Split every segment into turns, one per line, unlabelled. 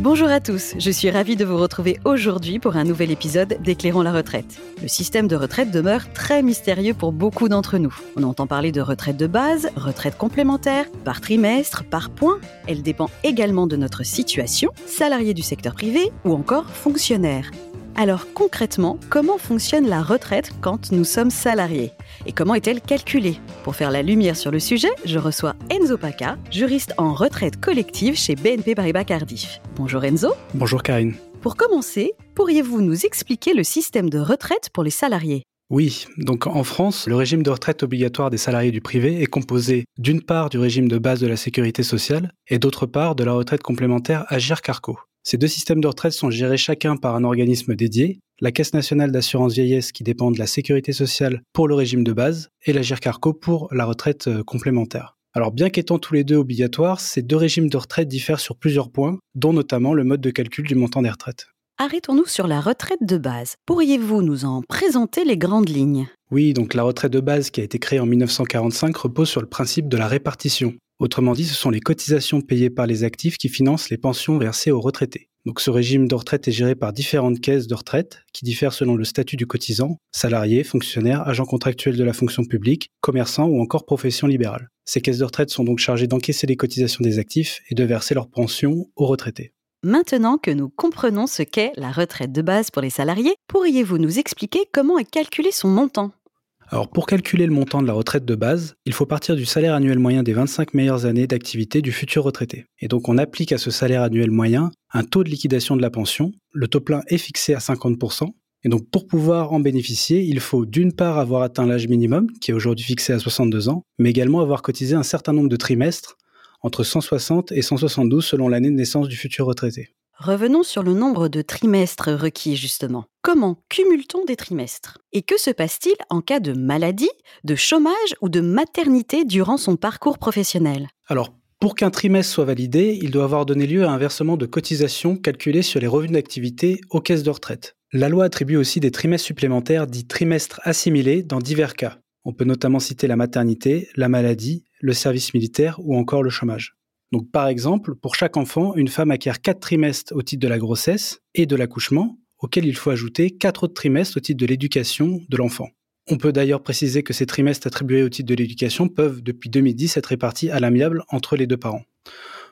Bonjour à tous, je suis ravie de vous retrouver aujourd'hui pour un nouvel épisode d'Éclairons la retraite. Le système de retraite demeure très mystérieux pour beaucoup d'entre nous. On entend parler de retraite de base, retraite complémentaire, par trimestre, par point. Elle dépend également de notre situation, salarié du secteur privé ou encore fonctionnaire. Alors concrètement, comment fonctionne la retraite quand nous sommes salariés? Et comment est-elle calculée? Pour faire la lumière sur le sujet, je reçois Enzo Paca, juriste en retraite collective chez BNP Paribas Cardiff. Bonjour Enzo.
Bonjour Karine.
Pour commencer, pourriez-vous nous expliquer le système de retraite pour les salariés?
Oui, donc en France, le régime de retraite obligatoire des salariés du privé est composé d'une part du régime de base de la sécurité sociale et d'autre part de la retraite complémentaire Agir Carco. Ces deux systèmes de retraite sont gérés chacun par un organisme dédié, la Caisse nationale d'assurance vieillesse qui dépend de la sécurité sociale pour le régime de base et la GIRCARCO pour la retraite euh, complémentaire. Alors bien qu'étant tous les deux obligatoires, ces deux régimes de retraite diffèrent sur plusieurs points, dont notamment le mode de calcul du montant des retraites.
Arrêtons-nous sur la retraite de base. Pourriez-vous nous en présenter les grandes lignes?
Oui, donc la retraite de base qui a été créée en 1945 repose sur le principe de la répartition. Autrement dit, ce sont les cotisations payées par les actifs qui financent les pensions versées aux retraités. Donc ce régime de retraite est géré par différentes caisses de retraite qui diffèrent selon le statut du cotisant, salarié, fonctionnaire, agent contractuel de la fonction publique, commerçant ou encore profession libérale. Ces caisses de retraite sont donc chargées d'encaisser les cotisations des actifs et de verser leurs pensions aux retraités.
Maintenant que nous comprenons ce qu'est la retraite de base pour les salariés, pourriez-vous nous expliquer comment est calculé son montant?
Alors pour calculer le montant de la retraite de base, il faut partir du salaire annuel moyen des 25 meilleures années d'activité du futur retraité. Et donc on applique à ce salaire annuel moyen un taux de liquidation de la pension. Le taux plein est fixé à 50%. Et donc pour pouvoir en bénéficier, il faut d'une part avoir atteint l'âge minimum, qui est aujourd'hui fixé à 62 ans, mais également avoir cotisé un certain nombre de trimestres, entre 160 et 172 selon l'année de naissance du futur retraité.
Revenons sur le nombre de trimestres requis justement. Comment cumule-t-on des trimestres? Et que se passe-t-il en cas de maladie, de chômage ou de maternité durant son parcours professionnel?
Alors, pour qu'un trimestre soit validé, il doit avoir donné lieu à un versement de cotisation calculé sur les revenus d'activité aux caisses de retraite. La loi attribue aussi des trimestres supplémentaires dits trimestres assimilés dans divers cas. On peut notamment citer la maternité, la maladie, le service militaire ou encore le chômage. Donc par exemple, pour chaque enfant, une femme acquiert 4 trimestres au titre de la grossesse et de l'accouchement, auxquels il faut ajouter 4 autres trimestres au titre de l'éducation de l'enfant. On peut d'ailleurs préciser que ces trimestres attribués au titre de l'éducation peuvent, depuis 2010, être répartis à l'amiable entre les deux parents.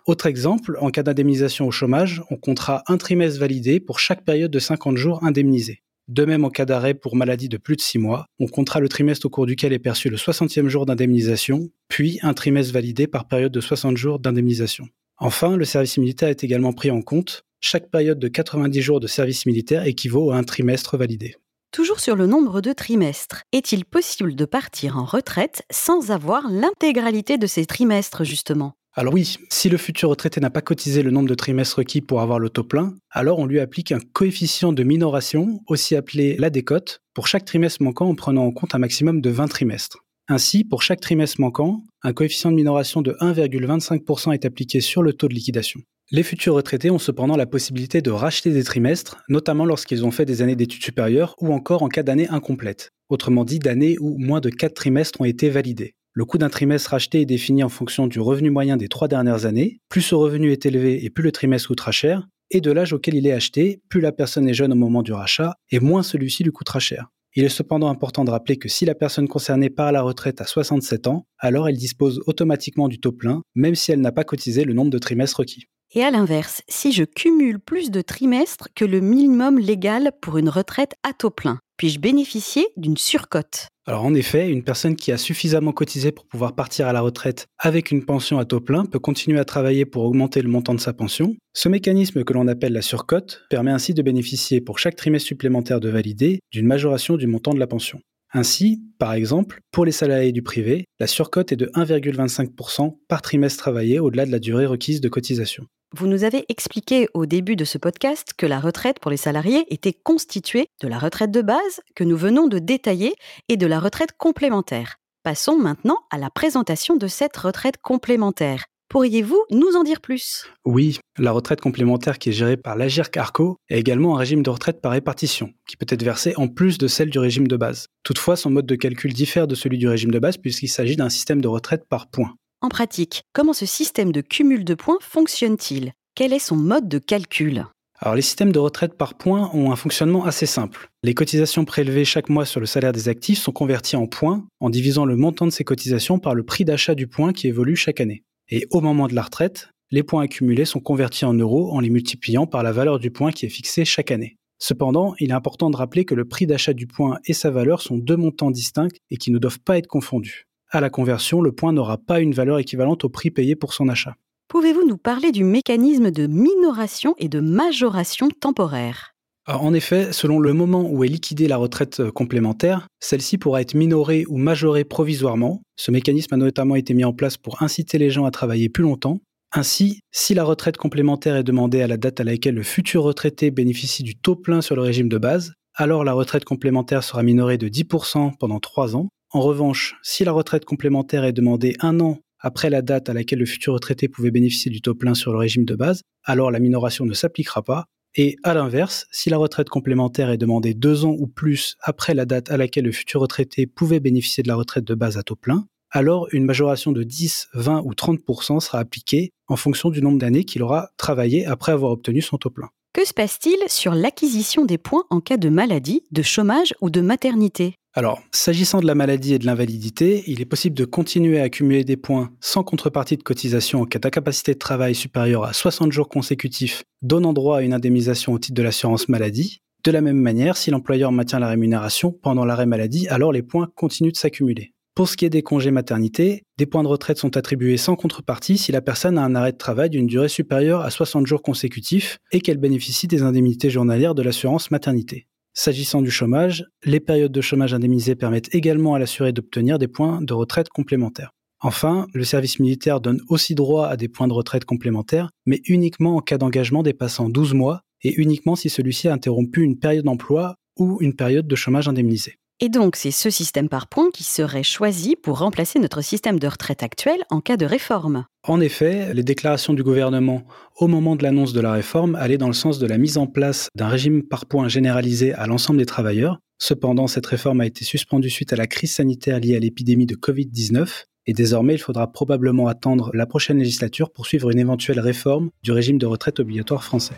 Autre exemple, en cas d'indemnisation au chômage, on comptera un trimestre validé pour chaque période de 50 jours indemnisée. De même, en cas d'arrêt pour maladie de plus de 6 mois, on comptera le trimestre au cours duquel est perçu le 60e jour d'indemnisation, puis un trimestre validé par période de 60 jours d'indemnisation. Enfin, le service militaire est également pris en compte. Chaque période de 90 jours de service militaire équivaut à un trimestre validé.
Toujours sur le nombre de trimestres, est-il possible de partir en retraite sans avoir l'intégralité de ces trimestres justement?
Alors oui, si le futur retraité n'a pas cotisé le nombre de trimestres requis pour avoir le taux plein, alors on lui applique un coefficient de minoration, aussi appelé la décote, pour chaque trimestre manquant en prenant en compte un maximum de 20 trimestres. Ainsi, pour chaque trimestre manquant, un coefficient de minoration de 1,25% est appliqué sur le taux de liquidation. Les futurs retraités ont cependant la possibilité de racheter des trimestres, notamment lorsqu'ils ont fait des années d'études supérieures ou encore en cas d'année incomplète, autrement dit d'années où moins de 4 trimestres ont été validés. Le coût d'un trimestre acheté est défini en fonction du revenu moyen des trois dernières années. Plus ce revenu est élevé et plus le trimestre coûtera cher, et de l'âge auquel il est acheté, plus la personne est jeune au moment du rachat, et moins celui-ci lui coûtera cher. Il est cependant important de rappeler que si la personne concernée part à la retraite à 67 ans, alors elle dispose automatiquement du taux plein, même si elle n'a pas cotisé le nombre de trimestres requis.
Et à l'inverse, si je cumule plus de trimestres que le minimum légal pour une retraite à taux plein, puis-je bénéficier d'une surcote?
Alors en effet, une personne qui a suffisamment cotisé pour pouvoir partir à la retraite avec une pension à taux plein peut continuer à travailler pour augmenter le montant de sa pension. Ce mécanisme que l'on appelle la surcote permet ainsi de bénéficier pour chaque trimestre supplémentaire de validé d'une majoration du montant de la pension. Ainsi, par exemple, pour les salariés du privé, la surcote est de 1,25% par trimestre travaillé au-delà de la durée requise de cotisation.
Vous nous avez expliqué au début de ce podcast que la retraite pour les salariés était constituée de la retraite de base que nous venons de détailler et de la retraite complémentaire. Passons maintenant à la présentation de cette retraite complémentaire. Pourriez-vous nous en dire plus?
Oui, la retraite complémentaire qui est gérée par l'Agir Carco est également un régime de retraite par répartition, qui peut être versé en plus de celle du régime de base. Toutefois, son mode de calcul diffère de celui du régime de base puisqu'il s'agit d'un système de retraite par points.
En pratique, comment ce système de cumul de points fonctionne-t-il? Quel est son mode de calcul?
Alors les systèmes de retraite par points ont un fonctionnement assez simple. Les cotisations prélevées chaque mois sur le salaire des actifs sont converties en points en divisant le montant de ces cotisations par le prix d'achat du point qui évolue chaque année. Et au moment de la retraite, les points accumulés sont convertis en euros en les multipliant par la valeur du point qui est fixée chaque année. Cependant, il est important de rappeler que le prix d'achat du point et sa valeur sont deux montants distincts et qui ne doivent pas être confondus. À la conversion, le point n'aura pas une valeur équivalente au prix payé pour son achat.
Pouvez-vous nous parler du mécanisme de minoration et de majoration temporaire?
En effet, selon le moment où est liquidée la retraite euh, complémentaire, celle-ci pourra être minorée ou majorée provisoirement. Ce mécanisme a notamment été mis en place pour inciter les gens à travailler plus longtemps. Ainsi, si la retraite complémentaire est demandée à la date à laquelle le futur retraité bénéficie du taux plein sur le régime de base, alors la retraite complémentaire sera minorée de 10% pendant 3 ans. En revanche, si la retraite complémentaire est demandée un an après la date à laquelle le futur retraité pouvait bénéficier du taux plein sur le régime de base, alors la minoration ne s'appliquera pas. Et à l'inverse, si la retraite complémentaire est demandée deux ans ou plus après la date à laquelle le futur retraité pouvait bénéficier de la retraite de base à taux plein, alors une majoration de 10, 20 ou 30% sera appliquée en fonction du nombre d'années qu'il aura travaillé après avoir obtenu son taux plein.
Que se passe-t-il sur l'acquisition des points en cas de maladie, de chômage ou de maternité?
Alors, s'agissant de la maladie et de l'invalidité, il est possible de continuer à accumuler des points sans contrepartie de cotisation en cas d'incapacité de travail supérieure à 60 jours consécutifs, donnant droit à une indemnisation au titre de l'assurance maladie. De la même manière, si l'employeur maintient la rémunération pendant l'arrêt maladie, alors les points continuent de s'accumuler. Pour ce qui est des congés maternité, des points de retraite sont attribués sans contrepartie si la personne a un arrêt de travail d'une durée supérieure à 60 jours consécutifs et qu'elle bénéficie des indemnités journalières de l'assurance maternité. S'agissant du chômage, les périodes de chômage indemnisées permettent également à l'assuré d'obtenir des points de retraite complémentaires. Enfin, le service militaire donne aussi droit à des points de retraite complémentaires, mais uniquement en cas d'engagement dépassant 12 mois et uniquement si celui-ci a interrompu une période d'emploi ou une période de chômage indemnisé.
Et donc, c'est ce système par points qui serait choisi pour remplacer notre système de retraite actuel en cas de réforme.
En effet, les déclarations du gouvernement au moment de l'annonce de la réforme allaient dans le sens de la mise en place d'un régime par points généralisé à l'ensemble des travailleurs. Cependant, cette réforme a été suspendue suite à la crise sanitaire liée à l'épidémie de Covid-19 et désormais il faudra probablement attendre la prochaine législature pour suivre une éventuelle réforme du régime de retraite obligatoire français.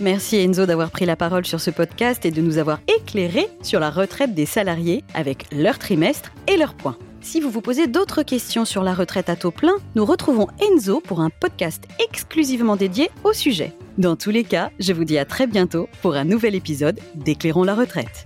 Merci Enzo d'avoir pris la parole sur ce podcast et de nous avoir éclairé sur la retraite des salariés avec leur trimestre et leurs points. Si vous vous posez d'autres questions sur la retraite à taux plein, nous retrouvons Enzo pour un podcast exclusivement dédié au sujet. Dans tous les cas, je vous dis à très bientôt pour un nouvel épisode d'Éclairons la retraite.